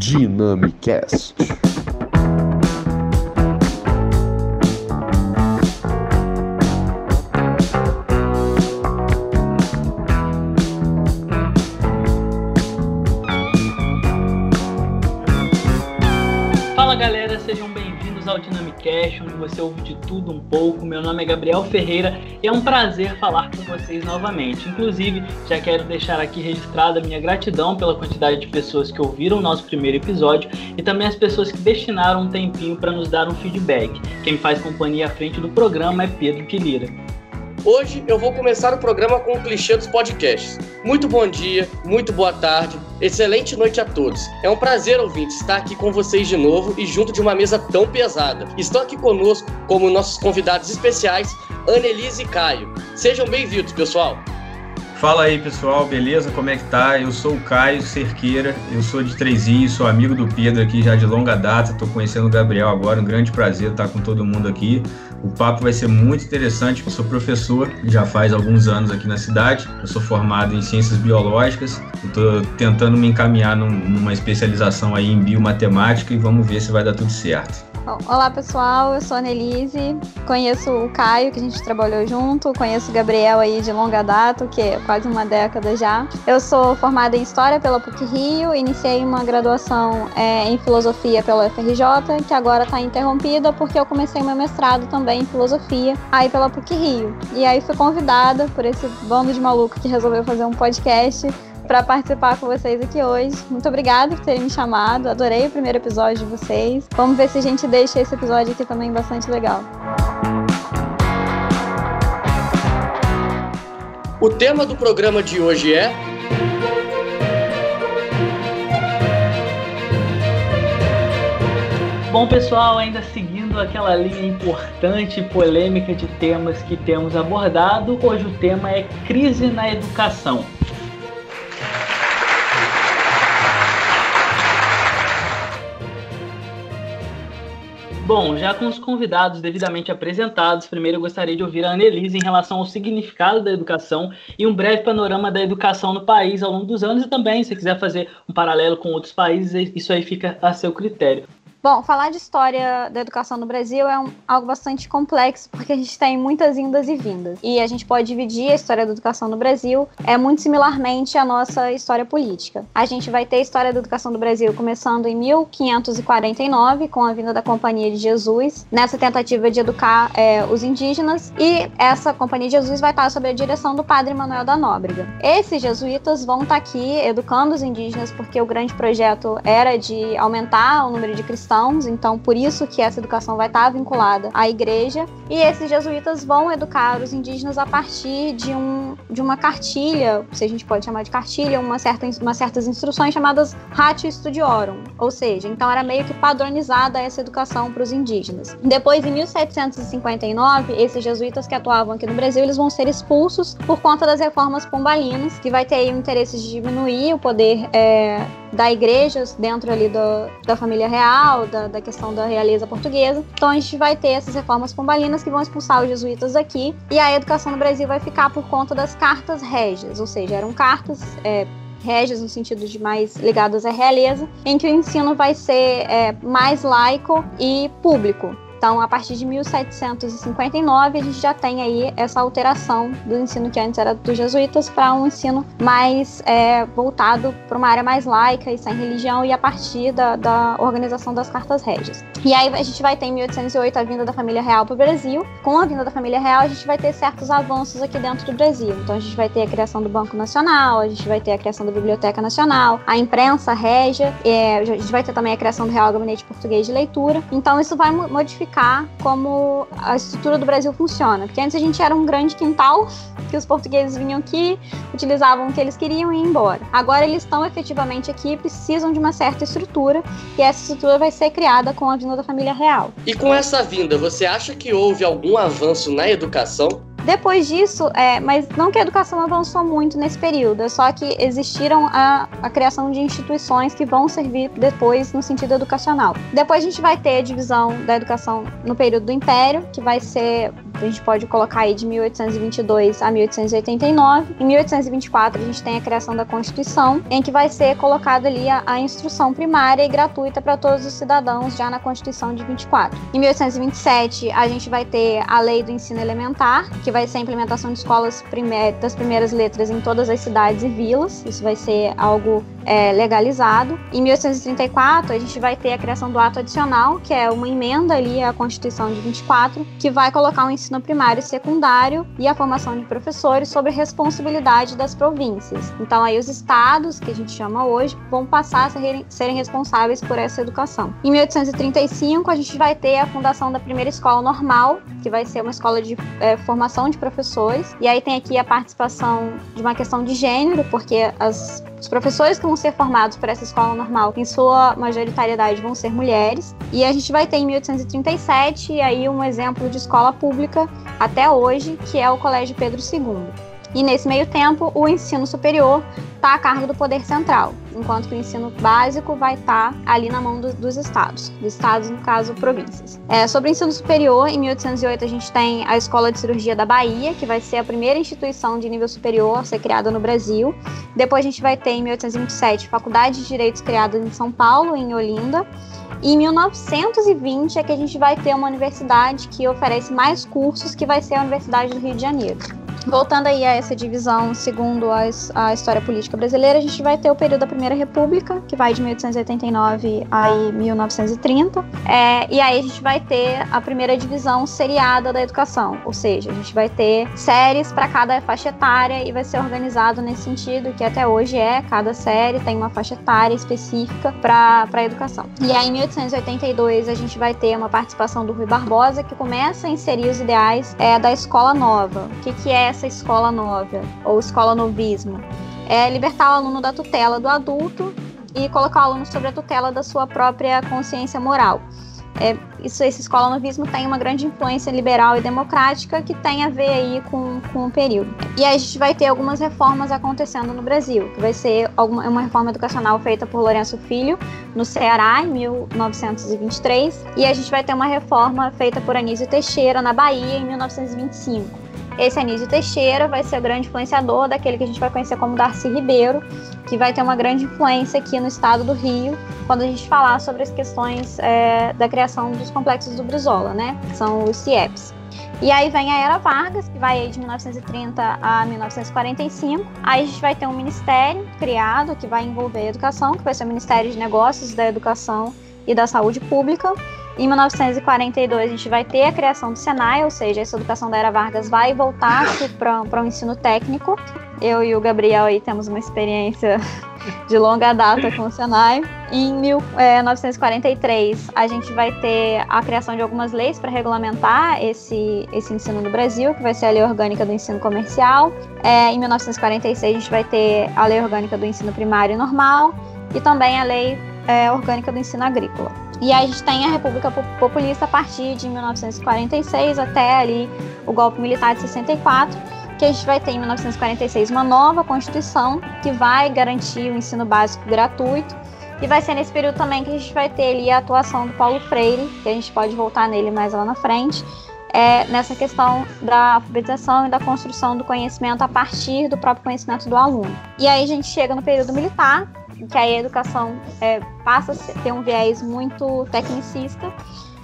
Dynamicast. Você ouve de tudo um pouco. Meu nome é Gabriel Ferreira e é um prazer falar com vocês novamente. Inclusive, já quero deixar aqui registrada a minha gratidão pela quantidade de pessoas que ouviram o nosso primeiro episódio e também as pessoas que destinaram um tempinho para nos dar um feedback. Quem faz companhia à frente do programa é Pedro Quilira. Hoje eu vou começar o programa com o clichê dos podcasts. Muito bom dia, muito boa tarde, excelente noite a todos. É um prazer, ouvinte, estar aqui com vocês de novo e junto de uma mesa tão pesada. Estão aqui conosco como nossos convidados especiais, Annelise e Caio. Sejam bem-vindos, pessoal. Fala aí pessoal, beleza? Como é que tá? Eu sou o Caio Cerqueira, eu sou de Trezinho, sou amigo do Pedro aqui já de longa data, tô conhecendo o Gabriel agora, um grande prazer estar com todo mundo aqui. O papo vai ser muito interessante, eu sou professor já faz alguns anos aqui na cidade, eu sou formado em ciências biológicas, estou tentando me encaminhar num, numa especialização aí em biomatemática e vamos ver se vai dar tudo certo. Olá pessoal, eu sou a Nelise, conheço o Caio, que a gente trabalhou junto, conheço o Gabriel aí de longa data, que é quase uma década já. Eu sou formada em História pela PUC Rio, iniciei uma graduação é, em Filosofia pela UFRJ, que agora está interrompida porque eu comecei meu mestrado também em Filosofia, aí pela PUC Rio. E aí fui convidada por esse bando de maluco que resolveu fazer um podcast para participar com vocês aqui hoje. Muito obrigada por terem me chamado. Adorei o primeiro episódio de vocês. Vamos ver se a gente deixa esse episódio aqui também bastante legal. O tema do programa de hoje é Bom, pessoal, ainda seguindo aquela linha importante e polêmica de temas que temos abordado, hoje o tema é crise na educação. Bom, já com os convidados devidamente apresentados, primeiro eu gostaria de ouvir a Annelise em relação ao significado da educação e um breve panorama da educação no país ao longo dos anos e também, se quiser fazer um paralelo com outros países, isso aí fica a seu critério. Bom, falar de história da educação no Brasil é um, algo bastante complexo, porque a gente tem muitas indas e vindas. E a gente pode dividir a história da educação no Brasil é muito similarmente à nossa história política. A gente vai ter a história da educação do Brasil começando em 1549, com a vinda da Companhia de Jesus, nessa tentativa de educar é, os indígenas, e essa Companhia de Jesus vai estar sob a direção do padre Manuel da Nóbrega. Esses jesuítas vão estar aqui educando os indígenas, porque o grande projeto era de aumentar o número de cristãos cristãos, então por isso que essa educação vai estar vinculada à igreja. E esses jesuítas vão educar os indígenas a partir de, um, de uma cartilha, se a gente pode chamar de cartilha, uma certa, uma certas instruções chamadas Ratio Studiorum, ou seja, então era meio que padronizada essa educação para os indígenas. Depois, em 1759, esses jesuítas que atuavam aqui no Brasil, eles vão ser expulsos por conta das reformas pombalinas, que vai ter aí o interesse de diminuir o poder é, da igreja dentro ali do, da família real, da, da, questão da realeza portuguesa. Então a gente vai ter essas reformas pombalinas que vão expulsar os jesuítas daqui e a educação no Brasil vai ficar por conta das cartas régias, ou seja, eram cartas é, régias no sentido de mais ligadas à realeza, em que o ensino vai ser é, mais laico e público. Então, a partir de 1759, a gente já tem aí essa alteração do ensino que antes era dos jesuítas para um ensino mais é, voltado para uma área mais laica e sem religião e a partir da, da organização das cartas régias. E aí a gente vai ter em 1808 a vinda da família real para o Brasil. Com a vinda da família real, a gente vai ter certos avanços aqui dentro do Brasil. Então, a gente vai ter a criação do Banco Nacional, a gente vai ter a criação da Biblioteca Nacional, a imprensa régia, é, a gente vai ter também a criação do Real Gabinete Português de Leitura. Então, isso vai modificar explicar como a estrutura do Brasil funciona. Porque antes a gente era um grande quintal, que os portugueses vinham aqui, utilizavam o que eles queriam e iam embora. Agora eles estão efetivamente aqui precisam de uma certa estrutura, e essa estrutura vai ser criada com a vinda da família real. E com essa vinda, você acha que houve algum avanço na educação? Depois disso, é, mas não que a educação avançou muito nesse período, é só que existiram a, a criação de instituições que vão servir depois no sentido educacional. Depois a gente vai ter a divisão da educação no período do Império, que vai ser a gente pode colocar aí de 1822 a 1889. Em 1824 a gente tem a criação da Constituição, em que vai ser colocada ali a, a instrução primária e gratuita para todos os cidadãos já na Constituição de 24. Em 1827 a gente vai ter a Lei do Ensino Elementar, que vai ser a implementação de escolas das primeiras letras em todas as cidades e vilas. Isso vai ser algo é, legalizado. Em 1834 a gente vai ter a criação do ato adicional, que é uma emenda ali à Constituição de 24, que vai colocar o ensino primário e secundário e a formação de professores sobre responsabilidade das províncias. Então aí os estados, que a gente chama hoje, vão passar a serem, serem responsáveis por essa educação. Em 1835 a gente vai ter a fundação da primeira escola normal, que vai ser uma escola de é, formação de professores. E aí tem aqui a participação de uma questão de gênero, porque as, os professores que vão ser formados por essa escola normal, em sua majoritariedade, vão ser mulheres. E a gente vai ter em 1837 aí um exemplo de escola pública até hoje, que é o Colégio Pedro II. E nesse meio tempo, o ensino superior está a cargo do poder central, enquanto que o ensino básico vai estar tá ali na mão do, dos estados, dos estados, no caso, províncias. É, sobre o ensino superior, em 1808 a gente tem a Escola de Cirurgia da Bahia, que vai ser a primeira instituição de nível superior a ser criada no Brasil. Depois a gente vai ter, em 1827, Faculdade de Direitos criada em São Paulo, em Olinda. E em 1920 é que a gente vai ter uma universidade que oferece mais cursos, que vai ser a Universidade do Rio de Janeiro. Voltando aí a essa divisão segundo a, a, história política brasileira, a gente vai ter o período da Primeira República, que vai de 1889 a 1930, é, e aí a gente vai ter a primeira divisão seriada da educação, ou seja, a gente vai ter séries para cada faixa etária e vai ser organizado nesse sentido, que até hoje é, cada série tem uma faixa etária específica para a educação. E aí em 1882 a gente vai ter uma participação do Rui Barbosa, que começa a inserir os ideais é, da escola nova. O que, que é essa escola nova ou escola novismo? É libertar o aluno da tutela do adulto e colocar o aluno sobre a tutela da sua própria consciência moral. É, isso, esse escola novismo tem uma grande influência liberal e democrática que tem a ver aí com, com o período. E aí a gente vai ter algumas reformas acontecendo no Brasil, que vai ser alguma, uma reforma educacional feita por Lourenço Filho no Ceará em 1923 e a gente vai ter uma reforma feita por Anísio Teixeira na Bahia em 1925. Esse Anísio Teixeira vai ser o grande influenciador daquele que a gente vai conhecer como Darcy Ribeiro, que vai ter uma grande influência aqui no estado do Rio, quando a gente falar sobre as questões é, da criação dos complexos do Brizola, né? São os CIEPs. E aí vem a Era Vargas, que vai de 1930 a 1945. Aí a gente vai ter um ministério criado que vai envolver a educação, que vai ser o Ministério de Negócios da Educação e da Saúde Pública. Em 1942, a gente vai ter a criação do Senai, ou seja, essa educação da Era Vargas vai voltar para o ensino técnico. Eu e o Gabriel aí temos uma experiência de longa data com o Senai. Em 1943, é, a gente vai ter a criação de algumas leis para regulamentar esse, esse ensino no Brasil, que vai ser a Lei Orgânica do Ensino Comercial. É, em 1946, a gente vai ter a Lei Orgânica do Ensino Primário e Normal e também a Lei é, Orgânica do Ensino Agrícola. E a gente tem a República Populista a partir de 1946 até ali o golpe militar de 64, que a gente vai ter em 1946 uma nova Constituição que vai garantir o ensino básico gratuito. E vai ser nesse período também que a gente vai ter ali a atuação do Paulo Freire, que a gente pode voltar nele mais lá na frente, é, nessa questão da alfabetização e da construção do conhecimento a partir do próprio conhecimento do aluno. E aí a gente chega no período militar, que a educação é, passa a ter um viés muito tecnicista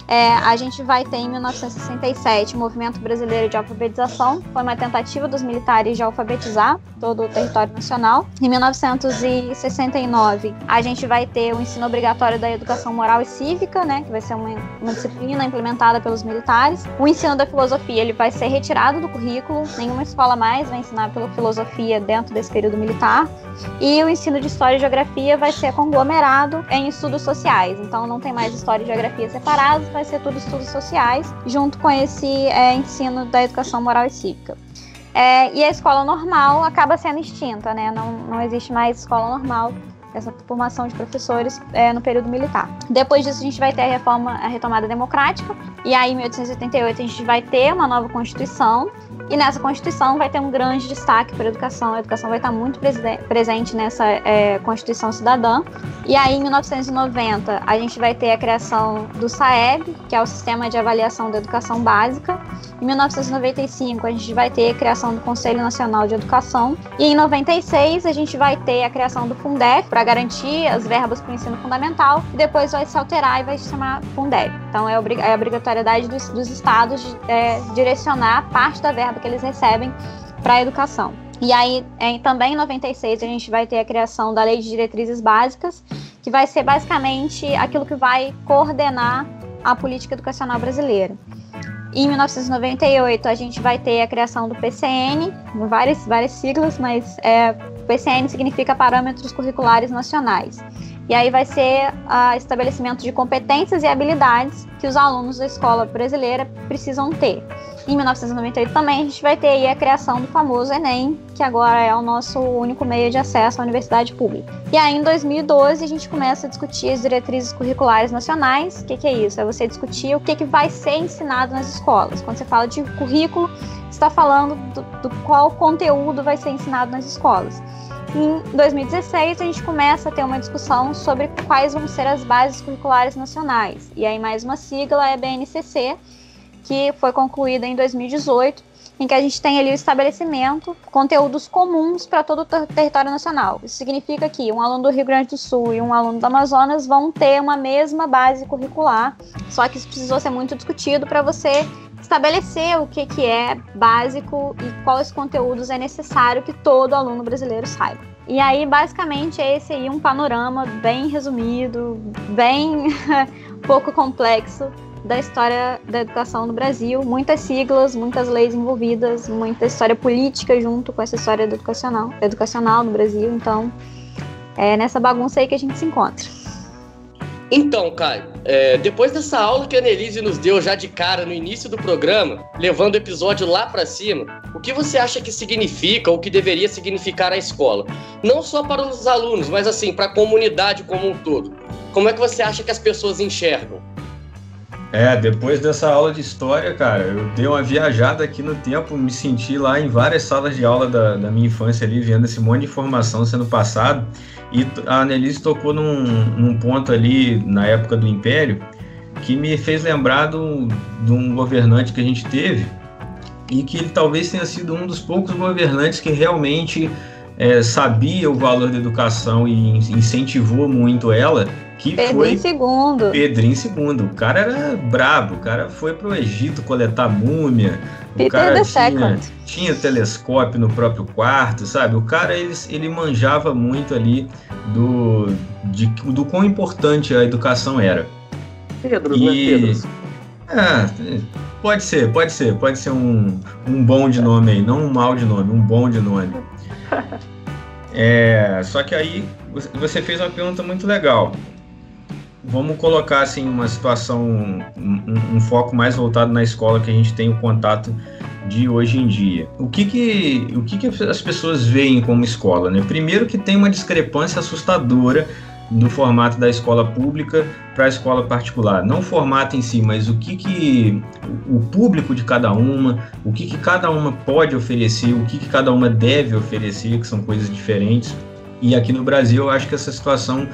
é, a gente vai ter em 1967 o Movimento Brasileiro de Alfabetização, foi uma tentativa dos militares de alfabetizar todo o território nacional. Em 1969, a gente vai ter o ensino obrigatório da educação moral e cívica, né, que vai ser uma, uma disciplina implementada pelos militares. O ensino da filosofia ele vai ser retirado do currículo, nenhuma escola mais vai ensinar pela filosofia dentro desse período militar. E o ensino de história e geografia vai ser conglomerado em estudos sociais, então não tem mais história e geografia separados, vai ser tudo estudos sociais, junto com esse é, ensino da educação moral e cívica. É, e a escola normal acaba sendo extinta, né? Não, não existe mais escola normal, essa formação de professores é, no período militar. Depois disso, a gente vai ter a reforma, a retomada democrática, e aí em 1888 a gente vai ter uma nova Constituição, E nessa Constituição vai ter um grande destaque para a educação. A educação vai estar muito presente nessa é, Constituição Cidadã. E aí, em 1990, a gente vai ter a criação do SAEB, que é o Sistema de Avaliação da Educação Básica. Em 1995, a gente vai ter a criação do Conselho Nacional de Educação. E em 96, a gente vai ter a criação do Fundeb, para garantir as verbas para o ensino fundamental. E depois vai se alterar e vai se chamar Fundeb. Então, é, é a obrigatoriedade dos, dos estados de é, direcionar parte da verba que eles recebem para a educação. E aí, em, também em 96, a gente vai ter a criação da Lei de Diretrizes Básicas, que vai ser basicamente aquilo que vai coordenar a política educacional brasileira. Em 1998, a gente vai ter a criação do PCN, várias, várias siglas, mas é, PCN significa Parâmetros Curriculares Nacionais. E aí vai ser o estabelecimento de competências e habilidades que os alunos da escola brasileira precisam ter. Em 1998 também a gente vai ter a criação do famoso Enem, que agora é o nosso único meio de acesso à universidade pública. E aí em 2012 a gente começa a discutir as diretrizes curriculares nacionais. O que, que é isso? É você discutir o que, que vai ser ensinado nas escolas. Quando você fala de currículo, está falando do, do qual conteúdo vai ser ensinado nas escolas. Em 2016, a gente começa a ter uma discussão sobre quais vão ser as bases curriculares nacionais. E aí, mais uma sigla é BNCC, que foi concluída em 2018, em que a gente tem ali o estabelecimento, conteúdos comuns para todo o ter território nacional. Isso significa que um aluno do Rio Grande do Sul e um aluno do Amazonas vão ter uma mesma base curricular, só que isso precisou ser muito discutido para você estabelecer o que, que é básico e quais conteúdos é necessário que todo aluno brasileiro saiba. E aí, basicamente, é esse aí um panorama bem resumido, bem pouco complexo da história da educação no Brasil, muitas siglas, muitas leis envolvidas, muita história política junto com essa história educacional, educacional no Brasil. Então, é nessa bagunça aí que a gente se encontra. Então, Caio, é, depois dessa aula que a Annelise nos deu já de cara no início do programa, levando o episódio lá para cima, o que você acha que significa ou que deveria significar a escola? Não só para os alunos, mas assim, para a comunidade como um todo. Como é que você acha que as pessoas enxergam? É, depois dessa aula de história, cara, eu dei uma viajada aqui no tempo, me senti lá em várias salas de aula da, da minha infância ali, vendo esse monte de informação sendo passado. E a Annelise tocou num, num ponto ali, na época do Império, que me fez lembrar do, de um governante que a gente teve, e que ele talvez tenha sido um dos poucos governantes que realmente é, sabia o valor da educação e incentivou muito ela que Pedrinho foi II. Pedrinho II. O cara era brabo, o cara foi pro Egito coletar múmia. Peter o cara the tinha, Second. tinha telescópio no próprio quarto, sabe? O cara ele, ele manjava muito ali do, de, do quão importante a educação era. Pedro, e... não é Pedro? É, pode ser, pode ser, pode ser um, um bom de nome aí, não um mal de nome, um bom de nome. É, só que aí você fez uma pergunta muito legal vamos colocar assim uma situação, um, um, foco mais voltado na escola que a gente tem o contato de hoje em dia. O que que, o que, que as pessoas veem como escola? Né? Primeiro que tem uma discrepância assustadora do formato da escola pública para a escola particular. Não o formato em si, mas o que, que o público de cada uma, o que, que cada uma pode oferecer, o que, que cada uma deve oferecer, que são coisas diferentes. E aqui no Brasil eu acho que essa situação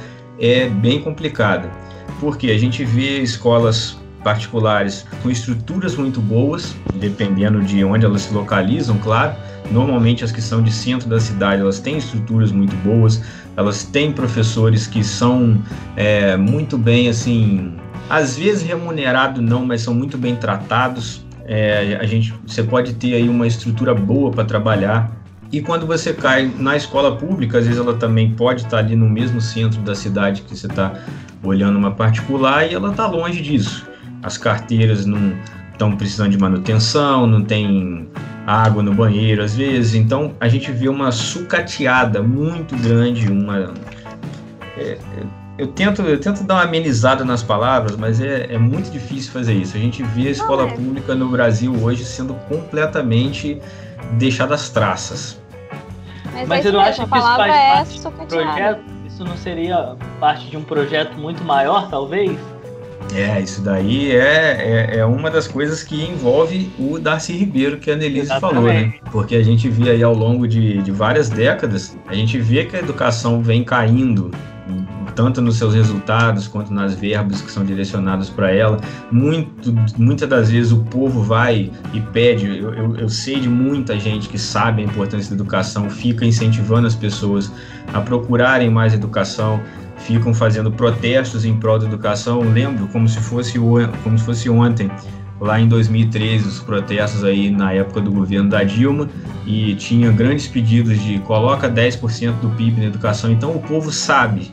é bem complicada, porque a gente vê escolas particulares com estruturas muito boas, dependendo de onde elas se localizam, claro. Normalmente as que são de centro da cidade, elas têm estruturas muito boas, elas têm professores que são é, muito bem, assim, às vezes remunerado não, mas são muito bem tratados. É, a gente, você pode ter aí uma estrutura boa para trabalhar e quando você cai na escola pública, às vezes ela também pode estar ali no mesmo centro da cidade que você está olhando uma particular e ela está longe disso. As carteiras não estão precisando de manutenção, não tem água no banheiro às vezes, então a gente vê uma sucateada muito grande, uma é, eu tento, eu tento dar uma amenizada nas palavras, mas é, é muito difícil fazer isso. A gente vê a escola é. pública no Brasil hoje sendo completamente deixada às traças. Mas, Mas eu não acho que isso faz é parte um projeto? Isso não seria parte de um projeto muito maior, talvez? É, isso daí é, é, é, uma das coisas que envolve o Darcy Ribeiro, que a Annelise falou, né? Porque a gente vê aí ao longo de, de várias décadas, a gente vê que a educação vem caindo tanto nos seus resultados quanto nas verbas que são direcionadas para ela. Muito, muitas das vezes o povo vai e pede. Eu, eu, eu, sei de muita gente que sabe a importância da educação, fica incentivando as pessoas a procurarem mais educação ficam fazendo protestos em prol da educação. Eu lembro como se fosse como se fosse ontem, lá em 2013, os protestos aí na época do governo da Dilma e tinha grandes pedidos de coloca 10% do PIB na educação. Então o povo sabe,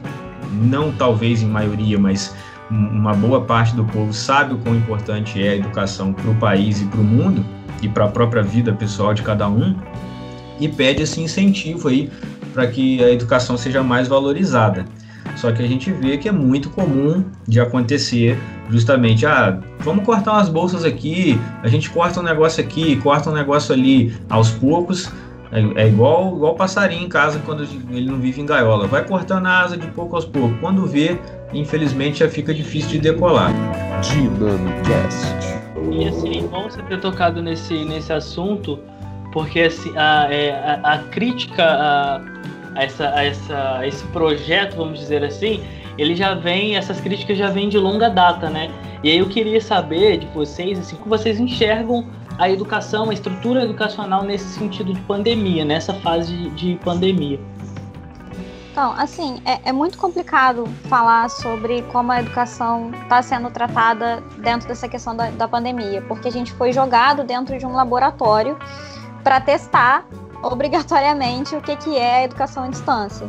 não talvez em maioria, mas uma boa parte do povo sabe o quão importante é a educação para o país e para o mundo e para a própria vida pessoal de cada um e pede esse incentivo aí para que a educação seja mais valorizada. Só que a gente vê que é muito comum de acontecer justamente, ah, vamos cortar umas bolsas aqui, a gente corta um negócio aqui, corta um negócio ali, aos poucos, é, é igual, igual passarinho em casa quando ele não vive em gaiola, vai cortando a asa de pouco aos poucos, quando vê, infelizmente já fica difícil de decolar. Dynamicast. E assim, bom você ter tocado nesse, nesse assunto, porque assim, a, é, a, a crítica a a, essa, a, essa, a esse projeto, vamos dizer assim, ele já vem, essas críticas já vêm de longa data, né? E aí eu queria saber de vocês, assim, como vocês enxergam a educação, a estrutura educacional nesse sentido de pandemia, nessa fase de, de pandemia. Então, assim, é, é, muito complicado falar sobre como a educação está sendo tratada dentro dessa questão da, da pandemia, porque a gente foi jogado dentro de um laboratório para testar obrigatoriamente o que, que é a educação à distância.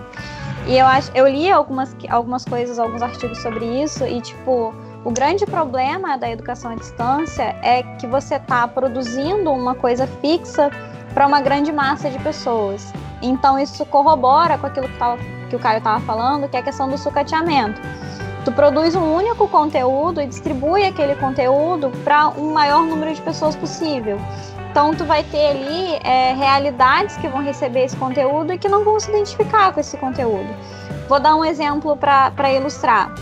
E eu acho, eu li algumas, algumas coisas, alguns artigos sobre isso, e tipo, o grande problema da educação à distância é que você está produzindo uma coisa fixa para uma grande massa de pessoas. Então isso corrobora com aquilo que, tava, que o Caio estava falando, que é a questão do sucateamento. Tu produz um único conteúdo e distribui aquele conteúdo para um maior número de pessoas possível. Então, tu vai ter ali é, realidades que vão receber esse conteúdo e que não vão se identificar com esse conteúdo. Vou dar um exemplo para ilustrar.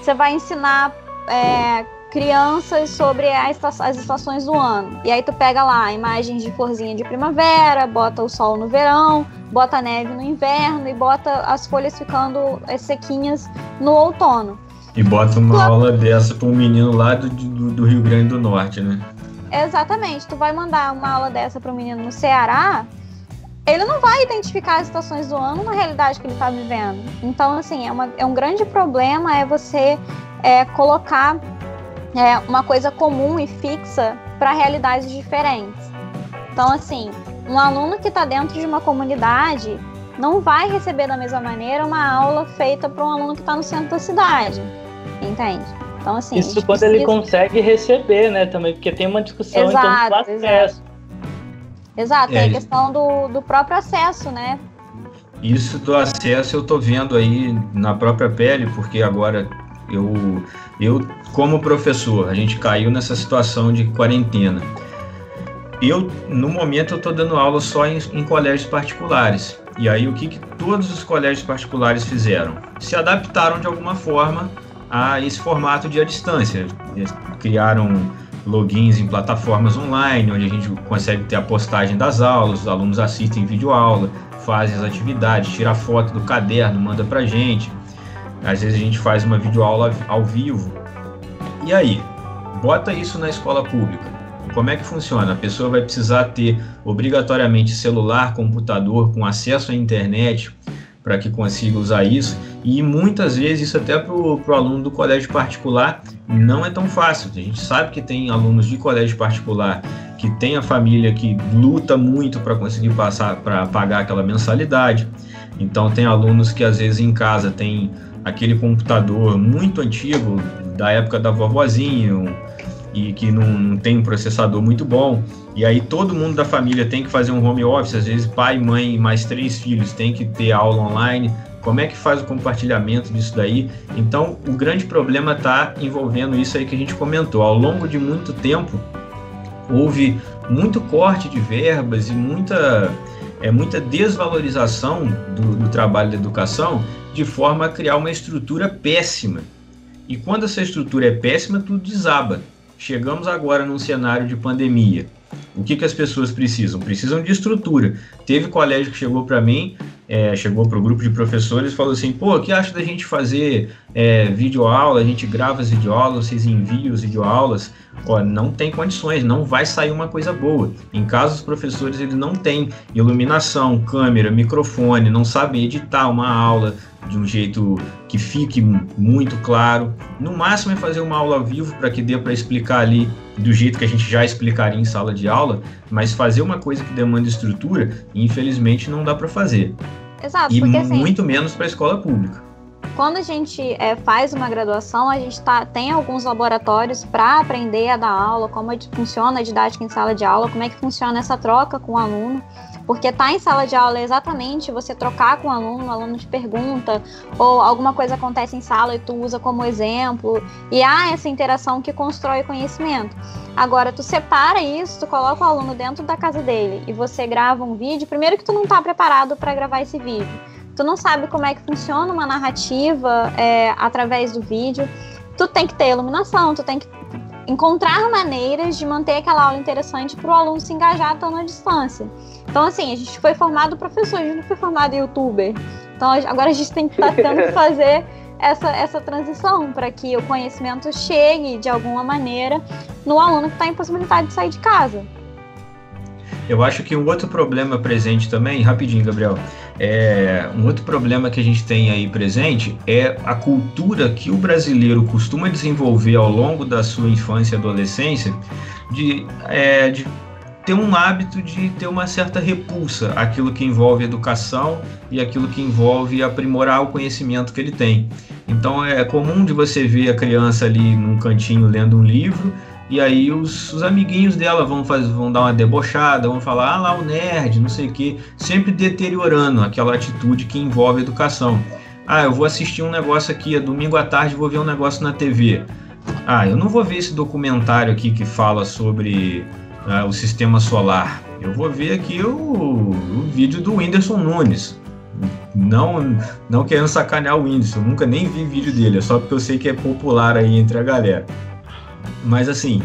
Você vai ensinar é, crianças sobre as, as estações do ano. E aí tu pega lá imagens de florzinha de primavera, bota o sol no verão, bota a neve no inverno e bota as folhas ficando é, sequinhas no outono. E bota uma tu... aula dessa para um menino lá do, do, do Rio Grande do Norte, né? Exatamente. Tu vai mandar uma aula dessa para um menino no Ceará, ele não vai identificar as situações do ano na realidade que ele está vivendo. Então, assim, é, uma, é um grande problema é você é, colocar é, uma coisa comum e fixa para realidades diferentes. Então, assim, um aluno que está dentro de uma comunidade não vai receber da mesma maneira uma aula feita para um aluno que está no centro da cidade, entende? Então, assim. Isso quando precisa... ele consegue receber, né, também, porque tem uma discussão exato, em torno do acesso. Exato, exato é, a questão do, do próprio acesso, né? Isso do acesso eu tô vendo aí na própria pele, porque agora eu, eu como professor, a gente caiu nessa situação de quarentena. Eu, no momento, eu estou dando aula só em, em, colégios particulares. E aí, o que, que todos os colégios particulares fizeram? Se adaptaram de alguma forma a esse formato de à distância. Criaram logins em plataformas online, onde a gente consegue ter a postagem das aulas, os alunos assistem vídeo aula, fazem as atividades, tira foto do caderno, manda pra gente. Às vezes a gente faz uma videoaula ao vivo. E aí, bota isso na escola pública. Como é que funciona? A pessoa vai precisar ter obrigatoriamente celular, computador com acesso à internet, para que consiga usar isso. E muitas vezes isso até para o aluno do colégio particular não é tão fácil. A gente sabe que tem alunos de colégio particular que tem a família que luta muito para conseguir passar para pagar aquela mensalidade. Então tem alunos que às vezes em casa tem aquele computador muito antigo da época da vovozinha e que não, não tem um processador muito bom. E aí todo mundo da família tem que fazer um home office, às vezes pai, mãe, mais três filhos tem que ter aula online. Como é que faz o compartilhamento disso daí? Então, o grande problema está envolvendo isso aí que a gente comentou. Ao longo de muito tempo, houve muito corte de verbas e muita, é, muita desvalorização do, do trabalho da educação, de forma a criar uma estrutura péssima E quando essa estrutura é péssima, tudo desaba. Chegamos agora num cenário de pandemia. O que, que as pessoas precisam? Precisam de estrutura. Teve colégio que chegou para mim, é, chegou para o grupo de professores e falou assim: pô, o que acha da gente fazer é, videoaula? A gente grava as videoaulas, vocês enviam as videoaulas. Ó, não tem condições, não vai sair uma coisa boa. Em caso os professores eles não têm iluminação, câmera, microfone, não sabem editar uma aula de um jeito que fique muito claro. No máximo é fazer uma aula ao vivo para que dê para explicar ali do jeito que a gente já explicaria em sala de aula, mas fazer uma coisa que demanda estrutura, infelizmente não dá para fazer. Exato, e porque assim, muito menos para a escola pública. quando a gente é, faz uma graduação, a gente tá, tem alguns laboratórios para aprender a dar aula, como é que funciona a didática em sala de aula, como é que funciona essa troca com o aluno. Porque tá em sala de aula é exatamente você trocar com o aluno, o aluno te pergunta, ou alguma coisa acontece em sala e tu usa como exemplo, e há essa interação que constrói conhecimento. Agora, tu separa isso, tu coloca o aluno dentro da casa dele e você grava um vídeo, primeiro que tu não tá preparado para gravar esse vídeo. Tu não sabe como é que funciona uma narrativa é, através do vídeo. Tu tem que ter iluminação, tu tem que encontrar maneiras de manter aquela aula interessante para o aluno se engajar estando à distância. Então, assim, a gente foi formado professor, a gente não foi formado youtuber. Então, agora a gente tem que estar tá que fazer essa, essa transição para que o conhecimento chegue de alguma maneira no aluno que está em possibilidade de sair de casa. Eu acho que um outro problema presente também, rapidinho, Gabriel, é, um outro problema que a gente tem aí presente é a cultura que o brasileiro costuma desenvolver ao longo da sua infância e adolescência de, é, de ter um hábito de ter uma certa repulsa aquilo que envolve educação e aquilo que envolve aprimorar o conhecimento que ele tem. Então é comum de você ver a criança ali num cantinho lendo um livro e aí os, os, amiguinhos dela vão, vão dar uma debochada, vão falar, ah lá o nerd, não sei o quê, sempre deteriorando aquela atitude que envolve educação. Ah, eu vou assistir um negócio aqui, é domingo à tarde vou ver um negócio na TV. Ah, eu não vou ver esse documentário aqui que fala sobre ah, o sistema solar. Eu vou ver aqui o, o vídeo do Whindersson Nunes. Não, não querendo sacanear o Whindersson, nunca nem vi vídeo dele, é só porque eu sei que é popular aí entre a galera. Mas assim,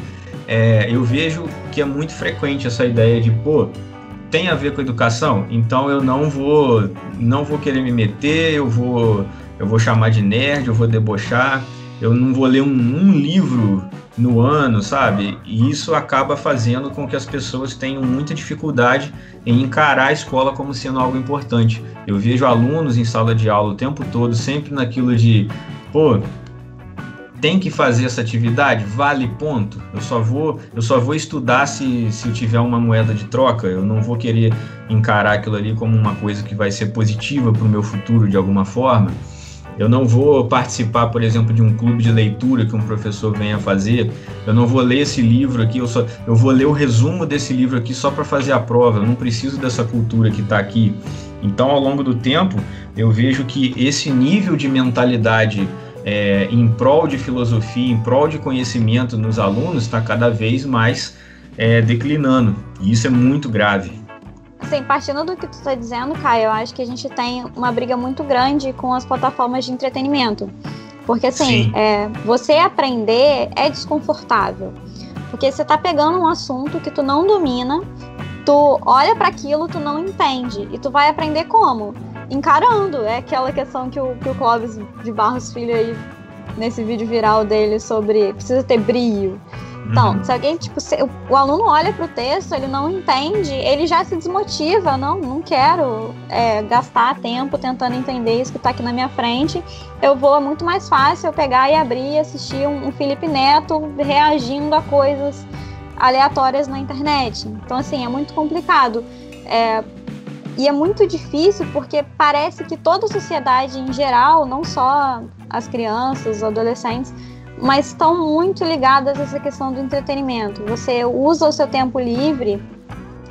é, eu vejo que é muito frequente essa ideia de, pô, tem a ver com educação, então eu não vou, não vou querer me meter, eu vou, eu vou chamar de nerd, eu vou debochar, eu não vou ler um, um livro no ano, sabe? E isso acaba fazendo com que as pessoas tenham muita dificuldade em encarar a escola como sendo algo importante. Eu vejo alunos em sala de aula o tempo todo, sempre naquilo de, pô, tem que fazer essa atividade? Vale ponto. Eu só vou, eu só vou estudar se, se eu tiver uma moeda de troca. Eu não vou querer encarar aquilo ali como uma coisa que vai ser positiva para o meu futuro de alguma forma. Eu não vou participar, por exemplo, de um clube de leitura que um professor venha fazer. Eu não vou ler esse livro aqui, eu, só, eu vou ler o resumo desse livro aqui só para fazer a prova. Eu não preciso dessa cultura que está aqui. Então, ao longo do tempo, eu vejo que esse nível de mentalidade é, em prol de filosofia, em prol de conhecimento nos alunos, está cada vez mais é, declinando. E isso é muito grave. Assim, partindo do que tu está dizendo, Caio, eu acho que a gente tem uma briga muito grande com as plataformas de entretenimento. Porque, assim, é, você aprender é desconfortável. Porque você está pegando um assunto que tu não domina, tu olha para aquilo, tu não entende. E tu vai aprender como? Encarando. É aquela questão que o, que o Clóvis de Barros Filho aí, nesse vídeo viral dele sobre precisa ter brilho. Então, uhum. se alguém, tipo, se, o, o, aluno olha para o texto, ele não entende, ele já se desmotiva, não, não quero é, gastar tempo tentando entender isso que está aqui na minha frente. Eu vou, é muito mais fácil eu pegar e abrir e assistir um, um Felipe Neto reagindo a coisas aleatórias na internet. Então, assim, é muito complicado. É, e é muito difícil porque parece que toda a sociedade em geral, não só as crianças, os adolescentes, mas estão muito ligadas a essa questão do entretenimento. Você usa o seu tempo livre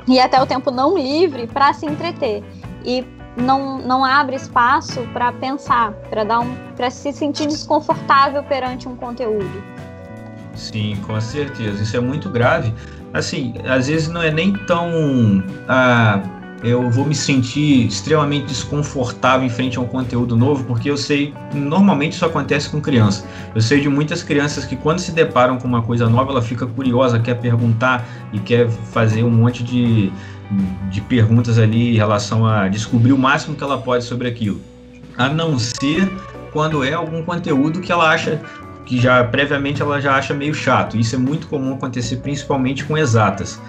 e até o tempo não livre para se entreter. E não, não abre espaço para pensar, para dar um, para se sentir desconfortável perante um conteúdo. Sim, com certeza. Isso é muito grave. Assim, às vezes não é nem tão ah, eu vou me sentir extremamente desconfortável em frente a um conteúdo novo, porque eu sei, normalmente isso acontece com criança. Eu sei de muitas crianças que quando se deparam com uma coisa nova, ela fica curiosa, quer perguntar e quer fazer um monte de, de perguntas ali em relação a descobrir o máximo que ela pode sobre aquilo. A não ser quando é algum conteúdo que ela acha que já previamente ela já acha meio chato. Isso é muito comum acontecer principalmente com exatas.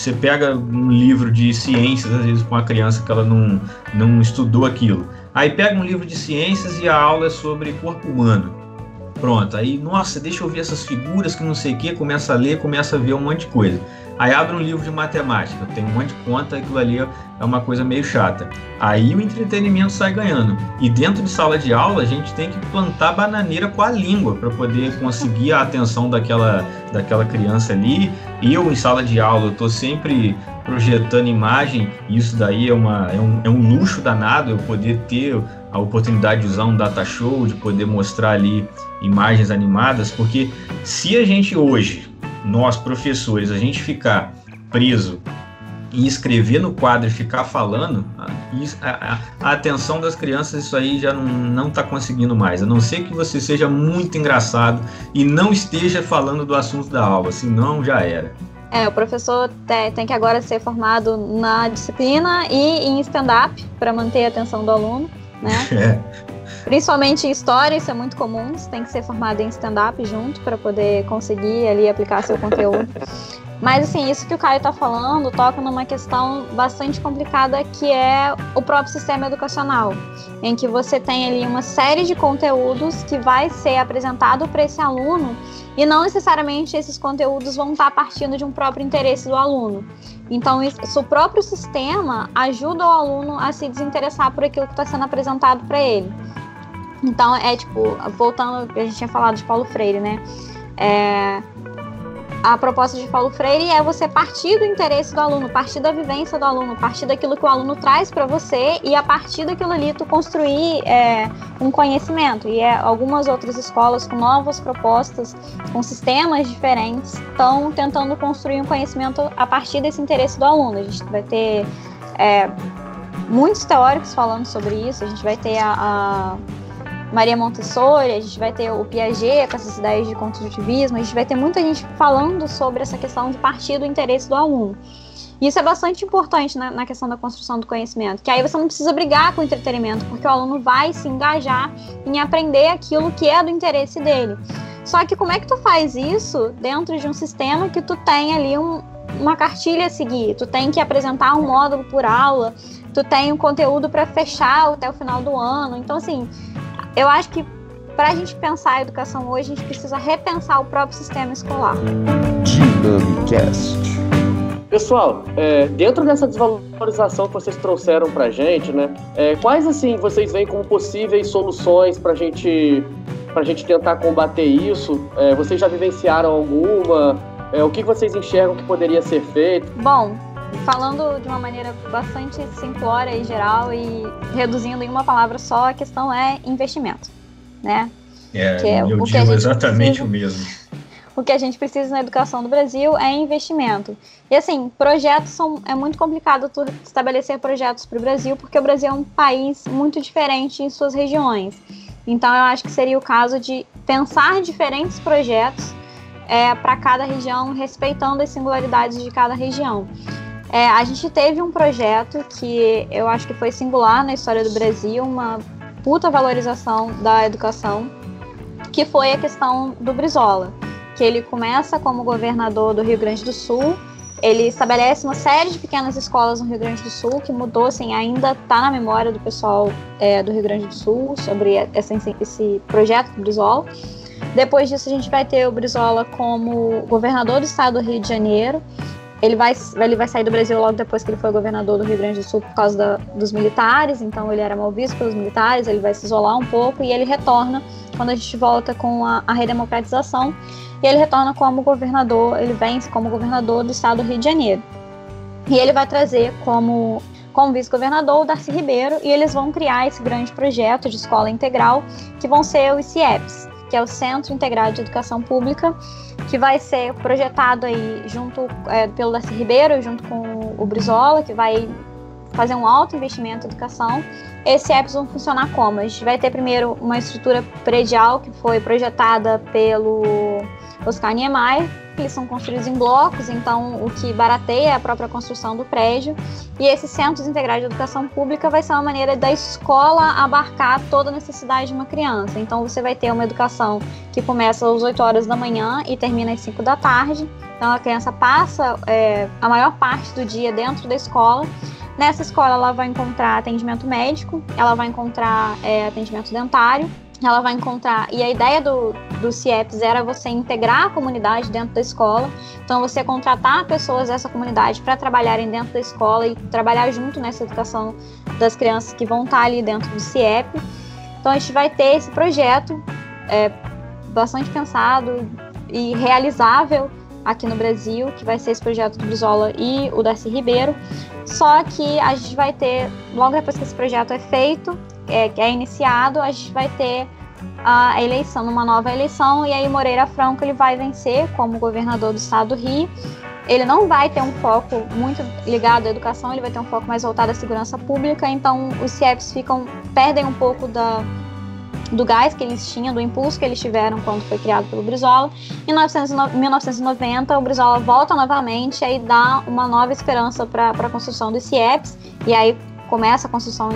Você pega um livro de ciências, às vezes, com uma criança que ela não, não estudou aquilo. Aí pega um livro de ciências e a aula é sobre corpo humano. Pronto, aí, nossa, deixa eu ver essas figuras que não sei o que, começa a ler, começa a ver um monte de coisa. Aí abre um livro de matemática, tem um monte de conta, aquilo ali é uma coisa meio chata. Aí o entretenimento sai ganhando. E dentro de sala de aula, a gente tem que plantar bananeira com a língua para poder conseguir a atenção daquela, daquela criança ali. Eu, em sala de aula, eu estou sempre projetando imagem, e isso daí é, uma, é, um, é um luxo danado eu poder ter a oportunidade de usar um data show, de poder mostrar ali imagens animadas, porque se a gente hoje nós, professores, a gente ficar preso e escrever no quadro e ficar falando, a, a, a, atenção das crianças, isso aí já não está conseguindo mais. A não ser que você seja muito engraçado e não esteja falando do assunto da aula, senão já era. É, o professor tem que agora ser formado na disciplina e em stand-up para manter a atenção do aluno, né? É. Principalmente em história, isso é muito comum. Você tem que ser formado em stand-up junto para poder conseguir ali aplicar seu conteúdo. Mas assim, isso que o Caio está falando toca numa questão bastante complicada que é o próprio sistema educacional, em que você tem ali uma série de conteúdos que vai ser apresentado para esse aluno e não necessariamente esses conteúdos vão estar tá partindo de um próprio interesse do aluno. Então, isso, o próprio sistema ajuda o aluno a se desinteressar por aquilo que está sendo apresentado para ele. Então, é tipo, voltando a gente tinha falado de Paulo Freire, né? É, a proposta de Paulo Freire é você partir do interesse do aluno, partir da vivência do aluno, partir daquilo que o aluno traz para você e a partir daquilo ali tu construir é, um conhecimento. E é, algumas outras escolas com novas propostas, com sistemas diferentes, estão tentando construir um conhecimento a partir desse interesse do aluno. A gente vai ter é, muitos teóricos falando sobre isso, a gente vai ter a, a Maria Montessori, a gente vai ter o Piaget com essas ideias de construtivismo, a gente vai ter muita gente falando sobre essa questão de partir do interesse do aluno. E isso é bastante importante na, na, questão da construção do conhecimento, que aí você não precisa brigar com o entretenimento, porque o aluno vai se engajar em aprender aquilo que é do interesse dele. Só que como é que tu faz isso dentro de um sistema que tu tem ali um, uma cartilha a seguir, tu tem que apresentar um módulo por aula, tu tem um conteúdo para fechar até o final do ano. Então, assim, eu acho que para a gente pensar a educação hoje, a gente precisa repensar o próprio sistema escolar. Dynamicast. Pessoal, é, dentro dessa desvalorização que vocês trouxeram para a gente, né, é, quais assim vocês veem como possíveis soluções para gente, a gente tentar combater isso? É, vocês já vivenciaram alguma? É, o que vocês enxergam que poderia ser feito? Bom, falando de uma maneira bastante simplória e geral e reduzindo em uma palavra só, a questão é investimento, né? É, que é eu o digo exatamente precisa, o mesmo. O que a gente precisa na educação do Brasil é investimento. E assim, projetos são é muito complicado tu estabelecer projetos para o Brasil, porque o Brasil é um país muito diferente em suas regiões. Então eu acho que seria o caso de pensar diferentes projetos é, para cada região, respeitando as singularidades de cada região. É, a gente teve um projeto que eu acho que foi singular na história do Brasil, uma puta valorização da educação, que foi a questão do Brizola, que ele começa como governador do Rio Grande do Sul, ele estabelece uma série de pequenas escolas no Rio Grande do Sul, que mudou, assim, ainda está na memória do pessoal é, do Rio Grande do Sul sobre essa, esse projeto do Brizola. Depois disso, a gente vai ter o Brizola como governador do estado do Rio de Janeiro, ele vai, ele vai sair do Brasil logo depois que ele foi governador do Rio Grande do Sul por causa da, dos militares, então ele era mal visto pelos militares, ele vai se isolar um pouco e ele retorna quando a gente volta com a, a redemocratização e ele retorna como governador, ele vem como governador do estado do Rio de Janeiro. E ele vai trazer como, como vice-governador o Darcy Ribeiro e eles vão criar esse grande projeto de escola integral que vão ser os CIEPs, que é o Centro Integrado de Educação Pública, que vai ser projetado aí junto é, pelo Darcy Ribeiro, junto com o Brizola, que vai fazer um alto investimento em educação. Esses CIEPs vão funcionar como? A gente vai ter primeiro uma estrutura predial que foi projetada pelo Oscar Niemeyer, eles são construídos em blocos, então o que barateia é a própria construção do prédio. E esses centros integrais de educação pública vai ser uma maneira da escola abarcar toda a necessidade de uma criança. Então você vai ter uma educação que começa às 8 horas da manhã e termina às 5 da tarde. Então a criança passa é, a maior parte do dia dentro da escola. Nessa escola ela vai encontrar atendimento médico, ela vai encontrar é, atendimento dentário, ela vai encontrar. E a ideia do, do CIEPS era você integrar a comunidade dentro da escola. Então, você contratar pessoas dessa comunidade para trabalharem dentro da escola e trabalhar junto nessa educação das crianças que vão estar ali dentro do CIEP. Então, a gente vai ter esse projeto é, bastante pensado e realizável aqui no Brasil, que vai ser esse projeto do Brizola e o Darcy Ribeiro. Só que a gente vai ter, logo depois que esse projeto é feito, é, é iniciado, a gente vai ter a eleição, numa nova eleição, e aí Moreira Franco ele vai vencer como governador do estado do Rio. Ele não vai ter um foco muito ligado à educação, ele vai ter um foco mais voltado à segurança pública, então os CIEPs ficam, perdem um pouco da, do gás que eles tinham, do impulso que eles tiveram quando foi criado pelo Brizola. Em 1990, o Brizola volta novamente e dá uma nova esperança para a construção dos CIEPs, e aí começa a construção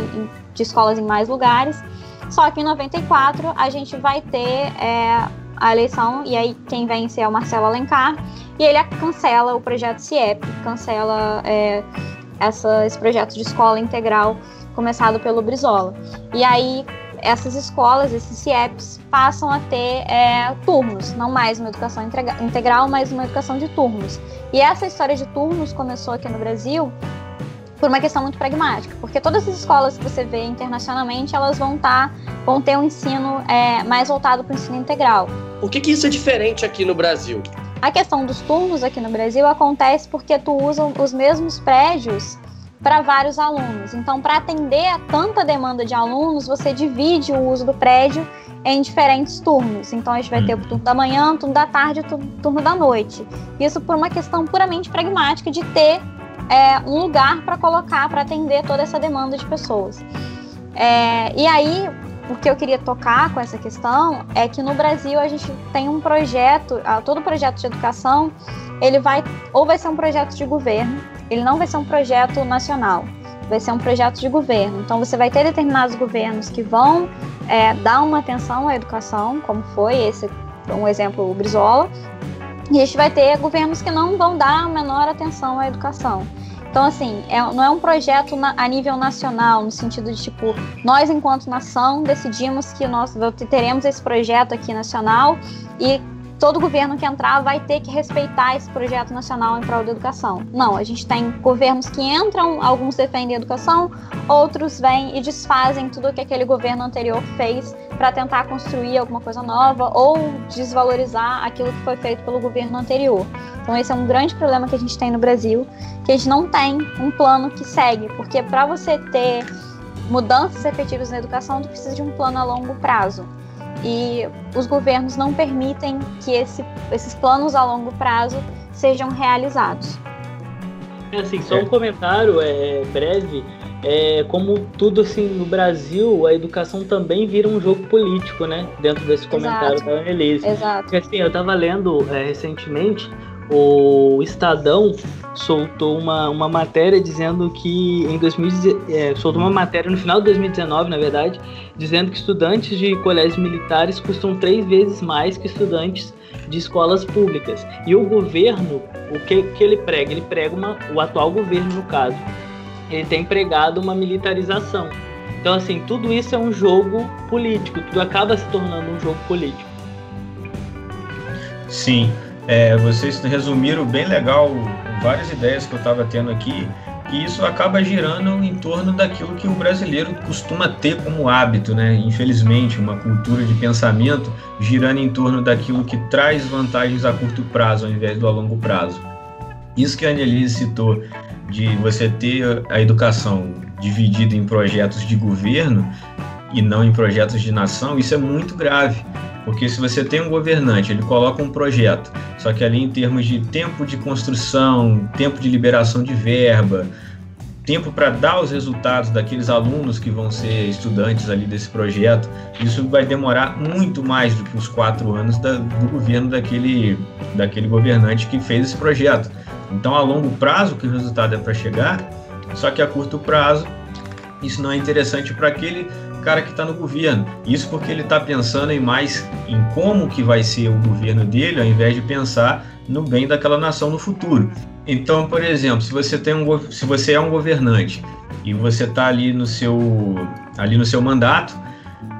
de escolas em mais lugares. Só que em 94 a gente vai ter é, a eleição, e aí quem vence é o Marcelo Alencar, e ele cancela o projeto CIEP, cancela é, essa, esse projeto de escola integral começado pelo Brizola. E aí essas escolas, esses CIEPs, passam a ter é, turnos, não mais uma educação integral, mas uma educação de turnos. E essa história de turnos começou aqui no Brasil por uma questão muito pragmática, porque todas as escolas que você vê internacionalmente, elas vão tá, vão ter um ensino é, mais voltado para o ensino integral. Por que, que isso é diferente aqui no Brasil? A questão dos turnos aqui no Brasil acontece porque tu usa os mesmos prédios para vários alunos. Então, para atender a tanta demanda de alunos, você divide o uso do prédio em diferentes turnos. Então, a gente vai ter o turno da manhã, o turno da tarde e o turno da noite. Isso por uma questão puramente pragmática de ter é, um lugar para colocar, para atender toda essa demanda de pessoas. É, e aí, o que eu queria tocar com essa questão é que no Brasil a gente tem um projeto, todo projeto de educação, ele vai, ou vai ser um projeto de governo, ele não vai ser um projeto nacional, vai ser um projeto de governo. Então você vai ter determinados governos que vão é, dar uma atenção à educação, como foi esse, um exemplo, o Brizola, e a gente vai ter governos que não vão dar a menor atenção à educação. Então, assim, é, não é um projeto na, a nível nacional, no sentido de, tipo, nós, enquanto nação, decidimos que nós teremos esse projeto aqui nacional e todo governo que entrar vai ter que respeitar esse projeto nacional em prol da educação. Não, a gente tem governos que entram, alguns defendem a educação, outros vêm e desfazem tudo o que aquele governo anterior fez para tentar construir alguma coisa nova ou desvalorizar aquilo que foi feito pelo governo anterior. Então esse é um grande problema que a gente tem no Brasil, que a gente não tem um plano que segue, porque para você ter mudanças efetivas na educação, tu precisa de um plano a longo prazo e os governos não permitem que esse, esses planos a longo prazo sejam realizados. É assim, só um comentário é, breve. É, como tudo assim no Brasil, a educação também vira um jogo político, né? Dentro desse comentário Exato. da Annelise. Exato. Porque assim, eu estava lendo é, recentemente o Estadão soltou uma, uma matéria dizendo que em 2000, é, soltou uma matéria no final de 2019, na verdade, dizendo que estudantes de colégios militares custam três vezes mais que estudantes de escolas públicas. E o governo, o que, que ele prega? Ele prega uma, o atual governo, no caso, ele tem pregado uma militarização. Então, assim, tudo isso é um jogo político, tudo acaba se tornando um jogo político. Sim, é, vocês resumiram bem legal várias ideias que eu estava tendo aqui, e isso acaba girando em torno daquilo que o brasileiro costuma ter como hábito, né? Infelizmente, uma cultura de pensamento girando em torno daquilo que traz vantagens a curto prazo ao invés do a longo prazo. Isso que a Annelise citou, de você ter a educação dividida em projetos de governo e não em projetos de nação, isso é muito grave porque se você tem um governante, ele coloca um projeto, só que ali em termos de tempo de construção, tempo de liberação de verba, tempo para dar os resultados daqueles alunos que vão ser estudantes ali desse projeto, isso vai demorar muito mais do que os quatro anos da, do governo daquele, daquele governante que fez esse projeto. Então, a longo prazo, que o resultado é para chegar, só que a curto prazo, isso não é interessante para aquele cara que está no governo. Isso porque ele está pensando em mais em como que vai ser o governo dele, ao invés de pensar no bem daquela nação no futuro. Então, por exemplo, se você tem um, se você é um governante e você está ali no seu ali no seu mandato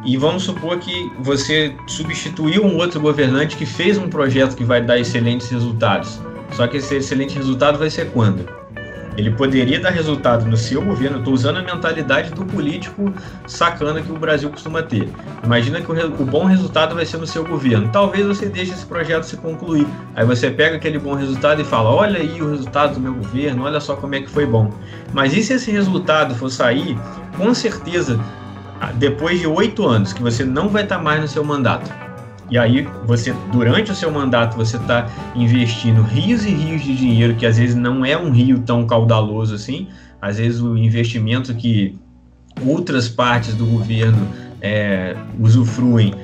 e vamos supor que você substituiu um outro governante que fez um projeto que vai dar excelentes resultados. Só que esse excelente resultado vai ser quando? Ele poderia dar resultado no seu governo. Estou usando a mentalidade do político sacana que o Brasil costuma ter. Imagina que o, o, bom resultado vai ser no seu governo. Talvez você deixe esse projeto se concluir. Aí você pega aquele bom resultado e fala: Olha aí o resultado do meu governo, olha só como é que foi bom. Mas e se esse resultado for sair, com certeza, depois de oito anos, que você não vai estar mais no seu mandato? E aí você, durante o seu mandato, você está investindo rios e rios de dinheiro, que às vezes não é um rio tão caudaloso assim, às vezes o investimento que outras partes do governo é, usufruem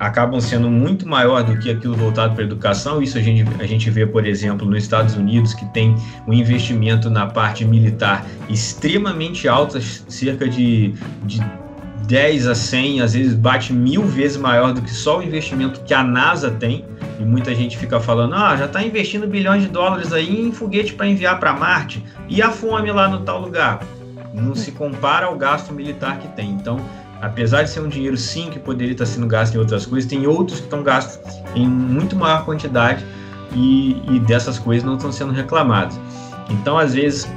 acabam sendo muito maior do que aquilo voltado para a educação. Isso a gente, a gente vê, por exemplo, nos Estados Unidos, que tem um investimento na parte militar extremamente alto, cerca de, de 10 a 100, às vezes bate mil vezes maior do que só o investimento que a NASA tem. E muita gente fica falando: ah, já está investindo bilhões de dólares aí em foguete para enviar para Marte. E a fome lá no tal lugar? Não se compara ao gasto militar que tem. Então, apesar de ser um dinheiro sim que poderia estar sendo gasto em outras coisas, tem outros que estão gastos em muito maior quantidade e, e dessas coisas não estão sendo reclamadas. Então, às vezes,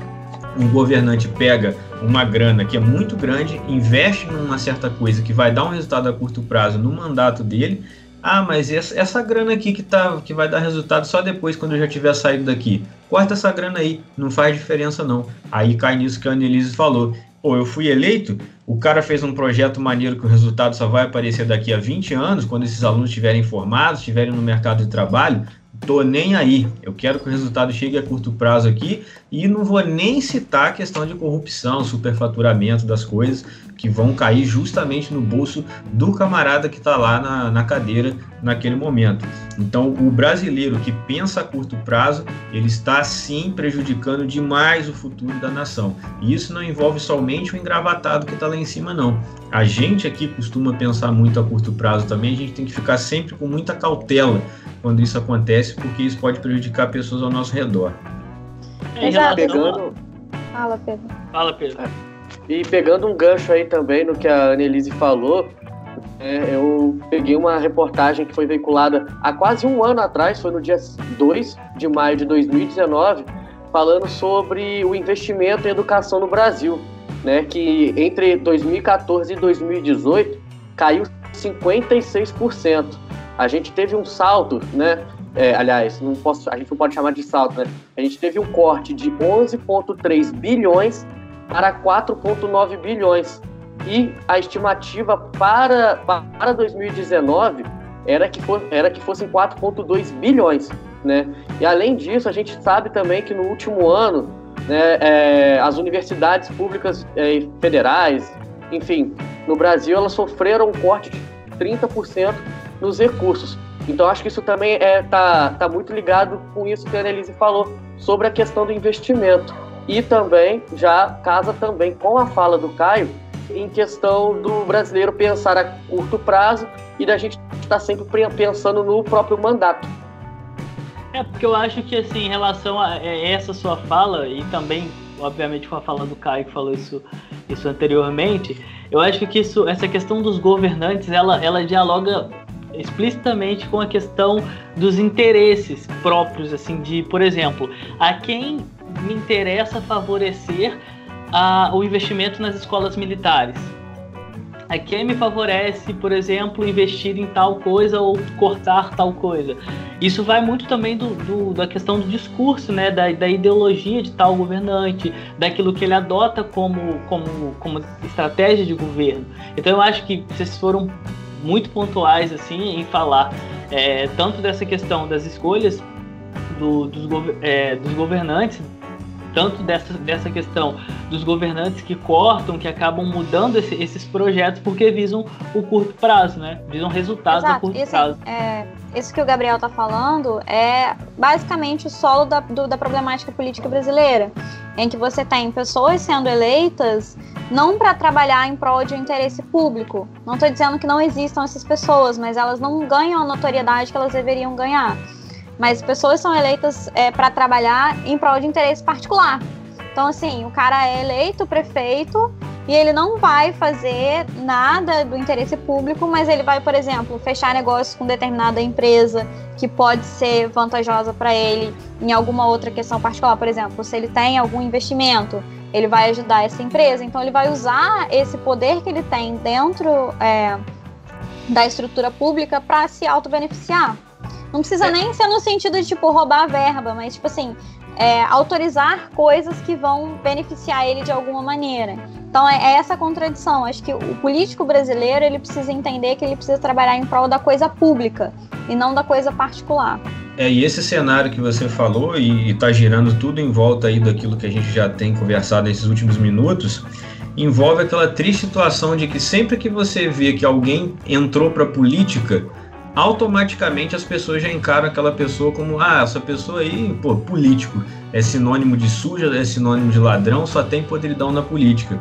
um governante pega uma grana que é muito grande, investe numa certa coisa que vai dar um resultado a curto prazo no mandato dele. Ah, mas essa, essa grana aqui que, tá, que vai dar resultado só depois, quando eu já tiver saído daqui. Corta essa grana aí, não faz diferença não. Aí cai nisso que a Annelise falou. Pô, eu fui eleito, o cara fez um projeto maneiro que o resultado só vai aparecer daqui a 20 anos, quando esses alunos estiverem formados, estiverem no mercado de trabalho tô nem aí. Eu quero que o resultado chegue a curto prazo aqui e não vou nem citar a questão de corrupção, superfaturamento das coisas que vão cair justamente no bolso do camarada que está lá na, na cadeira naquele momento. Então, o brasileiro que pensa a curto prazo, ele está sim prejudicando demais o futuro da nação. E isso não envolve somente o engravatado que está lá em cima, não. A gente aqui costuma pensar muito a curto prazo também, a gente tem que ficar sempre com muita cautela quando isso acontece, porque isso pode prejudicar pessoas ao nosso redor. É. Pegando... Fala, Pedro. Fala, Pedro. E pegando um gancho aí também no que a Annelise falou, é, eu peguei uma reportagem que foi veiculada há quase um ano atrás, foi no dia 2 de maio de 2019, falando sobre o investimento em educação no Brasil, né, que entre 2014 e 2018 caiu 56%. A gente teve um salto, né? É, aliás, não posso, a gente não pode chamar de salto, né? A gente teve um corte de 11,3 bilhões para 4,9 bilhões. E a estimativa para, para 2019 era que, for, era que fossem 4,2 bilhões. Né? E além disso, a gente sabe também que no último ano, né, é, as universidades públicas é, federais, enfim, no Brasil, elas sofreram um corte de 30% nos recursos. Então acho que isso também é tá, tá muito ligado com isso que a Annelise falou sobre a questão do investimento. E também já casa também com a fala do Caio em questão do brasileiro pensar a curto prazo e da gente estar tá sempre pensando no próprio mandato. É, porque eu acho que assim, em relação a é, essa sua fala, e também, obviamente, com a fala do Caio que falou isso, isso anteriormente, eu acho que isso, essa questão dos governantes, ela, ela dialoga explicitamente com a questão dos interesses próprios, assim, de, por exemplo, a quem me interessa favorecer a, o investimento nas escolas militares. A me favorece, por exemplo, investir em tal coisa ou cortar tal coisa. Isso vai muito também do, do da questão do discurso, né, da, da, ideologia de tal governante, daquilo que ele adota como, como, como estratégia de governo. Então eu acho que vocês foram muito pontuais assim em falar é, tanto dessa questão das escolhas do, dos, é, dos governantes tanto dessa, dessa questão dos governantes que cortam, que acabam mudando esse, esses projetos porque visam o curto prazo, né? Visam resultados Exato. a curto Esse, prazo. É, isso que o Gabriel está falando é basicamente o solo da, do, da problemática política brasileira, em que você tem pessoas sendo eleitas não para trabalhar em prol de um interesse público. Não estou dizendo que não existam essas pessoas, mas elas não ganham a notoriedade que elas deveriam ganhar mas pessoas são eleitas é, para trabalhar em prol de interesse particular. Então, assim, o cara é eleito prefeito e ele não vai fazer nada do interesse público, mas ele vai, por exemplo, fechar negócio com determinada empresa que pode ser vantajosa para ele em alguma outra questão particular. Por exemplo, se ele tem algum investimento, ele vai ajudar essa empresa. Então, ele vai usar esse poder que ele tem dentro é, da estrutura pública para se auto-beneficiar. Não precisa é. nem ser no sentido de, tipo, roubar a verba, mas, tipo assim, é, autorizar coisas que vão beneficiar ele de alguma maneira. Então é, é essa contradição. Acho que o político brasileiro ele precisa entender que ele precisa trabalhar em prol da coisa pública e não da coisa particular. É, e esse cenário que você falou e está girando tudo em volta aí daquilo que a gente já tem conversado nesses últimos minutos, envolve aquela triste situação de que sempre que você vê que alguém entrou para política, automaticamente as pessoas já encaram aquela pessoa como ah, essa pessoa aí, pô, político, é sinônimo de suja, é sinônimo de ladrão, só tem podridão na política.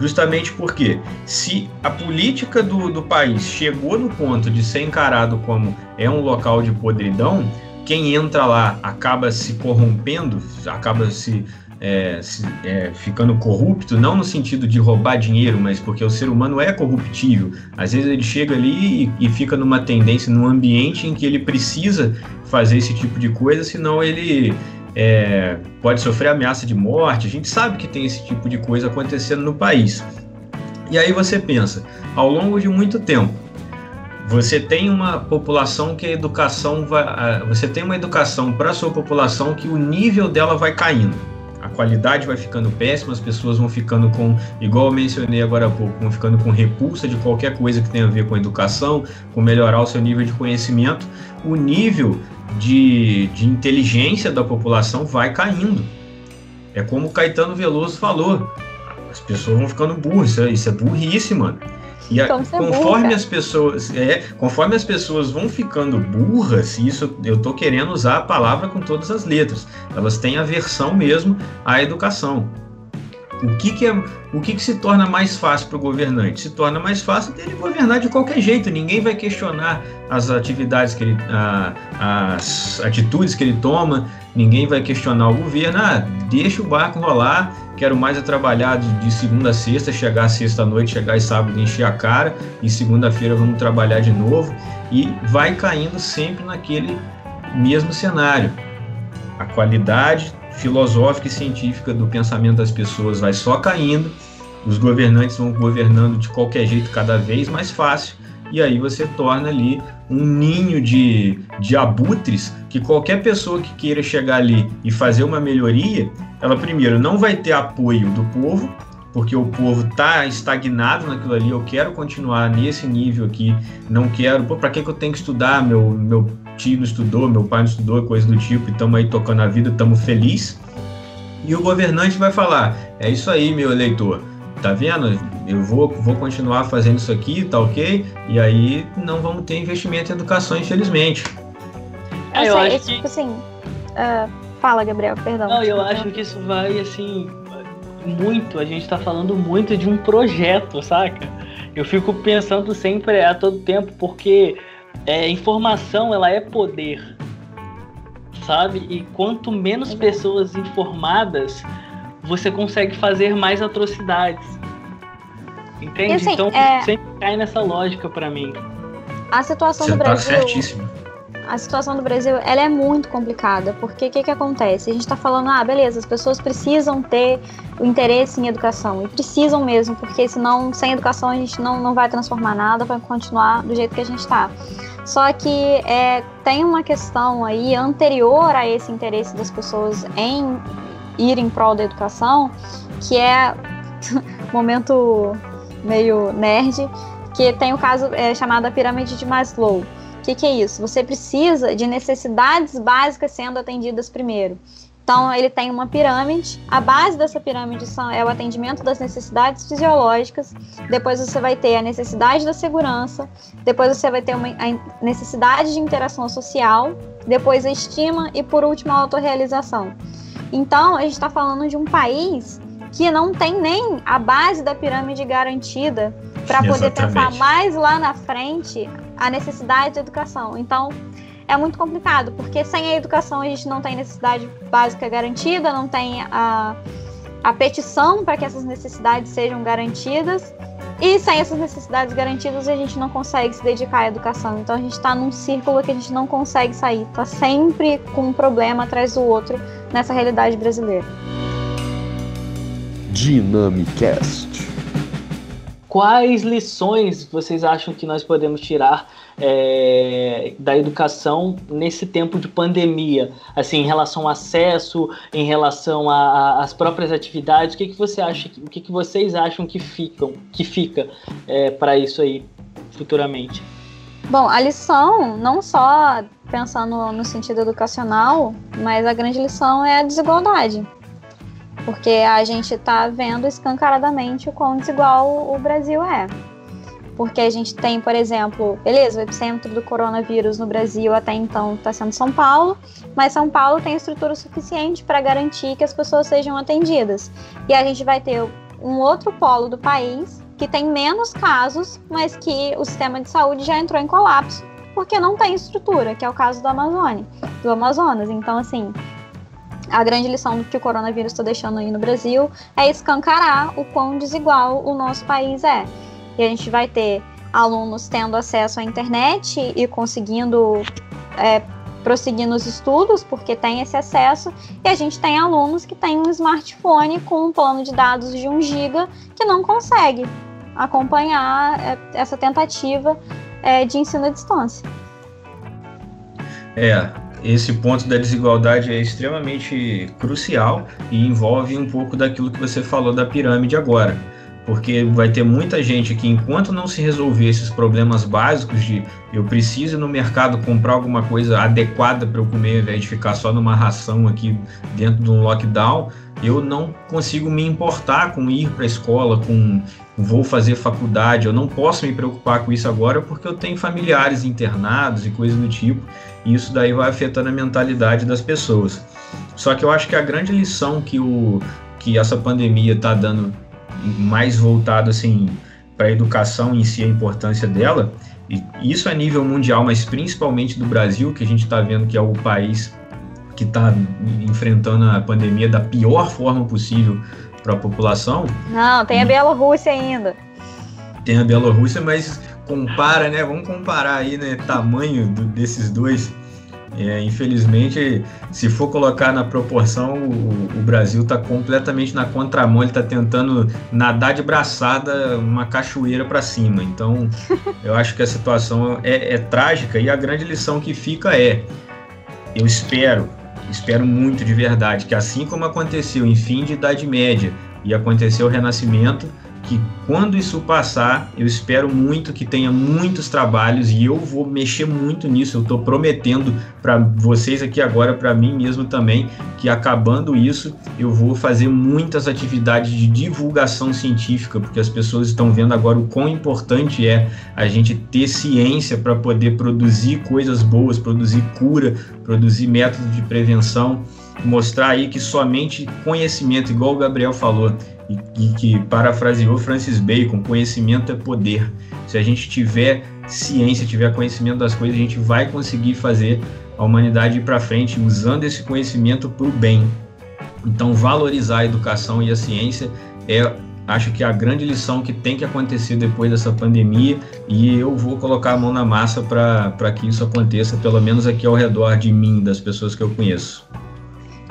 Justamente porque se a política do, do país chegou no ponto de ser encarado como é um local de podridão, quem entra lá acaba se corrompendo, acaba se é, é, ficando corrupto, não no sentido de roubar dinheiro, mas porque o ser humano é corruptível. Às vezes ele chega ali e, e fica numa tendência, num ambiente em que ele precisa fazer esse tipo de coisa, senão ele é, pode sofrer ameaça de morte. A gente sabe que tem esse tipo de coisa acontecendo no país. E aí você pensa, ao longo de muito tempo, você tem uma população que a educação vai, você tem uma educação para a sua população que o nível dela vai caindo a qualidade vai ficando péssima, as pessoas vão ficando com, igual eu mencionei agora há pouco, vão ficando com repulsa de qualquer coisa que tenha a ver com educação, com melhorar o seu nível de conhecimento, o nível de, de inteligência da população vai caindo. É como o Caetano Veloso falou, as pessoas vão ficando burras, isso é, isso é burrice, mano. E a, então, conforme as pessoas, é, conforme as pessoas vão ficando burras, isso eu estou querendo usar a palavra com todas as letras. Elas têm aversão mesmo à educação. O que, que, é, o que, que se torna mais fácil para o governante? Se torna mais fácil dele governar de qualquer jeito. Ninguém vai questionar as atividades que ele, a, as atitudes que ele toma. Ninguém vai questionar o governo. Ah, deixa o barco rolar. Quero mais é trabalhar de, de segunda a sexta, chegar sexta noite, chegar e sábado encher a cara. E segunda-feira vamos trabalhar de novo. E vai caindo sempre naquele mesmo cenário. A qualidade filosófica e científica do pensamento das pessoas vai só caindo, os governantes vão governando de qualquer jeito cada vez mais fácil, e aí você torna ali um ninho de, de abutres que qualquer pessoa que queira chegar ali e fazer uma melhoria, ela primeiro não vai ter apoio do povo, porque o povo está estagnado naquilo ali, eu quero continuar nesse nível aqui, não quero, para que, que eu tenho que estudar? Meu, meu tio não estudou, meu pai não estudou, coisa do tipo, e estamos aí tocando a vida, estamos felizes. E o governante vai falar: é isso aí, meu eleitor, tá vendo? Eu vou, vou continuar fazendo isso aqui, tá ok? E aí não vamos ter investimento em educação, infelizmente. É, eu, acho que... tipo assim. Uh, fala, Gabriel, perdão. Não, eu acho que isso vai, assim, muito. A gente tá falando muito de um projeto, saca? Eu fico pensando sempre a todo tempo, porque é, informação ela é poder, sabe? E quanto menos pessoas informadas, você consegue fazer mais atrocidades. Entende? Assim, então é... sempre cai nessa lógica para mim. A situação você do tá Brasil. Tá certíssimo. A situação do Brasil ela é muito complicada, porque o que, que acontece? A gente está falando, ah, beleza, as pessoas precisam ter o interesse em educação, e precisam mesmo, porque senão, sem educação, a gente não, não vai transformar nada, vai continuar do jeito que a gente está. Só que é, tem uma questão aí anterior a esse interesse das pessoas em ir em prol da educação, que é momento meio nerd, que tem o caso é, chamado a pirâmide de Maslow. Que, que é isso? Você precisa de necessidades básicas sendo atendidas primeiro. Então, ele tem uma pirâmide. A base dessa pirâmide são, é o atendimento das necessidades fisiológicas. Depois, você vai ter a necessidade da segurança. Depois, você vai ter uma, a necessidade de interação social. Depois, a estima. E, por último, a autorrealização. Então, a gente está falando de um país que não tem nem a base da pirâmide garantida para poder pensar mais lá na frente a necessidade de educação. Então, é muito complicado, porque sem a educação a gente não tem necessidade básica garantida, não tem a, a petição para que essas necessidades sejam garantidas. E sem essas necessidades garantidas, a gente não consegue se dedicar à educação. Então a gente está num círculo que a gente não consegue sair. Está sempre com um problema atrás do outro nessa realidade brasileira. Dynamicast. Quais lições vocês acham que nós podemos tirar é, da educação nesse tempo de pandemia, assim, em relação ao acesso, em relação às próprias atividades, o que, que você acha, o que, que vocês acham que ficam, que fica é, para isso aí futuramente? Bom, a lição, não só pensando no sentido educacional, mas a grande lição é a desigualdade. Porque a gente está vendo escancaradamente o quão desigual o Brasil é porque a gente tem, por exemplo, beleza, o epicentro do coronavírus no Brasil até então está sendo São Paulo, mas São Paulo tem estrutura suficiente para garantir que as pessoas sejam atendidas. E a gente vai ter um outro polo do país que tem menos casos, mas que o sistema de saúde já entrou em colapso porque não tem estrutura, que é o caso do Amazônia, do Amazonas. Então, assim, a grande lição que o coronavírus está deixando aí no Brasil é escancarar o quão desigual o nosso país é e a gente vai ter alunos tendo acesso à internet e conseguindo é, prosseguir nos estudos, porque tem esse acesso, e a gente tem alunos que têm um smartphone com um plano de dados de 1 GB que não consegue acompanhar é, essa tentativa é, de ensino à distância. É, esse ponto da desigualdade é extremamente crucial e envolve um pouco daquilo que você falou da pirâmide agora porque vai ter muita gente que, enquanto não se resolver esses problemas básicos de eu preciso ir no mercado comprar alguma coisa adequada para eu comer, ao invés de ficar só numa ração aqui dentro de um lockdown, eu não consigo me importar com ir para a escola, com vou fazer faculdade, eu não posso me preocupar com isso agora porque eu tenho familiares internados e coisas do tipo, e isso daí vai afetando a mentalidade das pessoas. Só que eu acho que a grande lição que, o, que essa pandemia está dando mais voltado assim para a educação em si, a importância dela, e isso a nível mundial, mas principalmente do Brasil, que a gente está vendo que é o país que está enfrentando a pandemia da pior forma possível para a população. Não, tem a Bielorrússia ainda. Tem a Bielorrússia, mas compara, né? Vamos comparar aí, né? Tamanho do, desses dois é, infelizmente, se for colocar na proporção, o, o Brasil está completamente na contramão, ele está tentando nadar de braçada uma cachoeira para cima. Então, eu acho que a situação é, é trágica e a grande lição que fica é: eu espero, espero muito de verdade, que assim como aconteceu em fim de Idade Média e aconteceu o Renascimento, que quando isso passar, eu espero muito que tenha muitos trabalhos e eu vou mexer muito nisso. Eu estou prometendo para vocês aqui agora, para mim mesmo também, que acabando isso, eu vou fazer muitas atividades de divulgação científica, porque as pessoas estão vendo agora o quão importante é a gente ter ciência para poder produzir coisas boas, produzir cura, produzir métodos de prevenção, mostrar aí que somente conhecimento, igual o Gabriel falou, e, e que parafraseou Francis Bacon: conhecimento é poder. Se a gente tiver ciência, tiver conhecimento das coisas, a gente vai conseguir fazer a humanidade ir para frente usando esse conhecimento para o bem. Então, valorizar a educação e a ciência é, acho que, a grande lição que tem que acontecer depois dessa pandemia e eu vou colocar a mão na massa para que isso aconteça, pelo menos aqui ao redor de mim, das pessoas que eu conheço.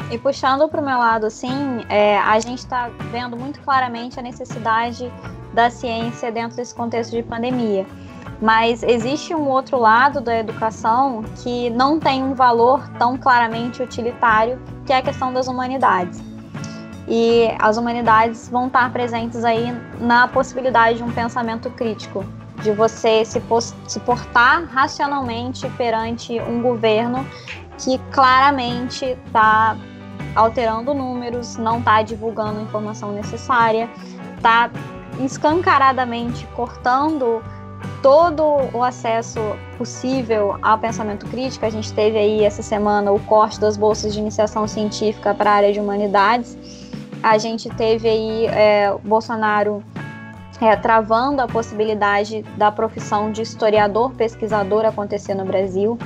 E puxando para o meu lado, assim, é, a gente está vendo muito claramente a necessidade da ciência dentro desse contexto de pandemia. Mas existe um outro lado da educação que não tem um valor tão claramente utilitário, que é a questão das humanidades. E as humanidades vão estar presentes aí na possibilidade de um pensamento crítico, de você se, se portar racionalmente perante um governo que claramente está alterando números, não está divulgando a informação necessária, está escancaradamente cortando todo o acesso possível ao pensamento crítico. A gente teve aí essa semana o corte das bolsas de iniciação científica para a área de humanidades. A gente teve aí é, Bolsonaro é, travando a possibilidade da profissão de historiador pesquisador acontecer no Brasil.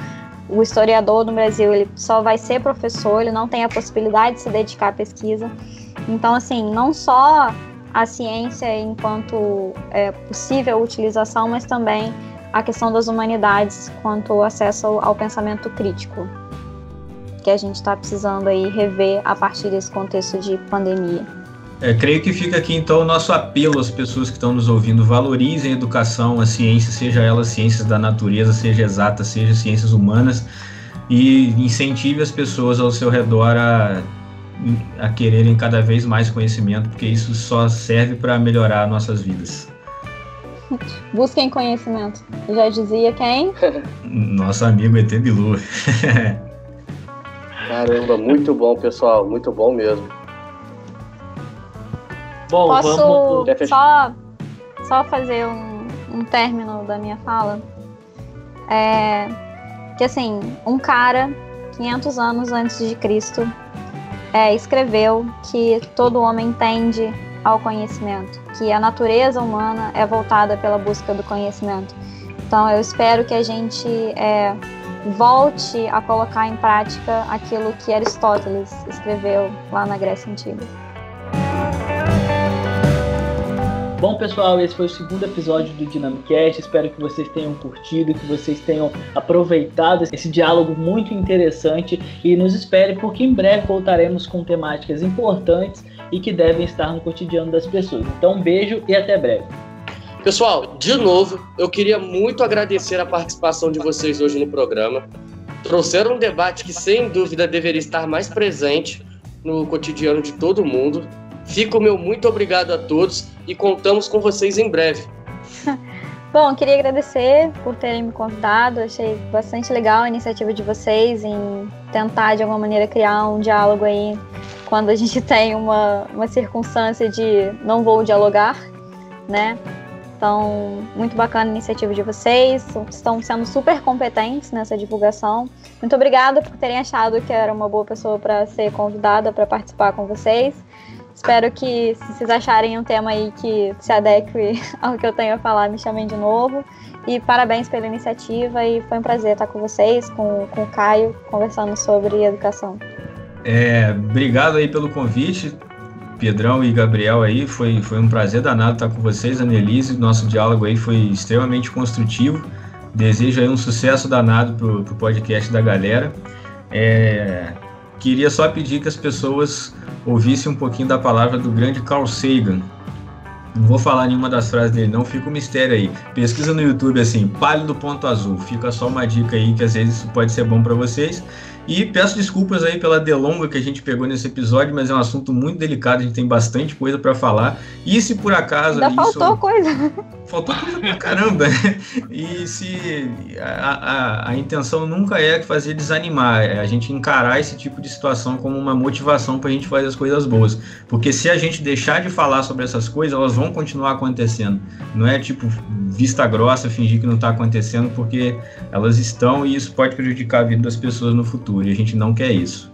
O historiador no Brasil ele só vai ser professor, ele não tem a possibilidade de se dedicar à pesquisa. Então, assim, não só a ciência enquanto é, possível utilização, mas também a questão das humanidades quanto acesso ao, ao pensamento crítico, que a gente está precisando aí rever a partir desse contexto de pandemia. É, creio que fica aqui então o nosso apelo às pessoas que estão nos ouvindo: valorizem a educação, a ciência, seja ela ciências da natureza, seja exata, seja ciências humanas, e incentive as pessoas ao seu redor a a quererem cada vez mais conhecimento, porque isso só serve para melhorar nossas vidas. Busquem conhecimento. Já dizia quem? Nosso amigo ET Bilu. Caramba, muito bom, pessoal. Muito bom mesmo. Bom, Posso vamos... só, só fazer um, um término da minha fala? É que assim, um cara 500 anos antes de Cristo é, escreveu que todo homem tende ao conhecimento, que a natureza humana é voltada pela busca do conhecimento. Então, eu espero que a gente é, volte a colocar em prática aquilo que Aristóteles escreveu lá na Grécia Antiga. Bom, pessoal, esse foi o segundo episódio do Dynamicast. Espero que vocês tenham curtido, que vocês tenham aproveitado esse diálogo muito interessante e nos espere porque em breve voltaremos com temáticas importantes e que devem estar no cotidiano das pessoas. Então, um beijo e até breve. Pessoal, de novo, eu queria muito agradecer a participação de vocês hoje no programa. Trouxeram um debate que, sem dúvida, deveria estar mais presente no cotidiano de todo mundo. Fica o meu muito obrigado a todos e contamos com vocês em breve. Bom, queria agradecer por terem me convidado. Achei bastante legal a iniciativa de vocês em tentar, de alguma maneira, criar um diálogo aí quando a gente tem uma, uma circunstância de não vou dialogar, né? Então, muito bacana a iniciativa de vocês. Estão sendo super competentes nessa divulgação. Muito obrigada por terem achado que era uma boa pessoa para ser convidada para participar com vocês. Espero que, se vocês acharem um tema aí que se adeque ao que eu tenho a falar, me chamem de novo. E parabéns pela iniciativa e foi um prazer estar com vocês, com, com o Caio, conversando sobre educação. É, obrigado aí pelo convite, Pedrão e Gabriel aí, foi, foi um prazer danado estar com vocês, Anelise, nosso diálogo aí foi extremamente construtivo, desejo aí um sucesso danado pro, pro podcast da galera. É, queria só pedir que as pessoas ouvisse um pouquinho da palavra do grande Carl Sagan. Não vou falar nenhuma das frases dele, não, fica um mistério aí. Pesquisa no YouTube assim, pálido ponto azul. Fica só uma dica aí que às vezes isso pode ser bom para vocês. E peço desculpas aí pela delonga que a gente pegou nesse episódio, mas é um assunto muito delicado, a gente tem bastante coisa para falar. E se por acaso. Ainda isso... faltou coisa. Faltou coisa pra caramba. E se a, a, a, intenção nunca é fazer desanimar, é a gente encarar esse tipo de situação como uma motivação para a gente fazer as coisas boas. Porque se a gente deixar de falar sobre essas coisas, elas vão continuar acontecendo. Não é tipo vista grossa, fingir que não está acontecendo, porque elas estão e isso pode prejudicar a vida das pessoas no futuro. E a gente não quer isso.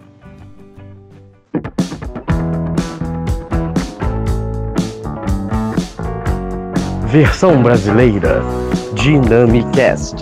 Versão brasileira Dynamicast.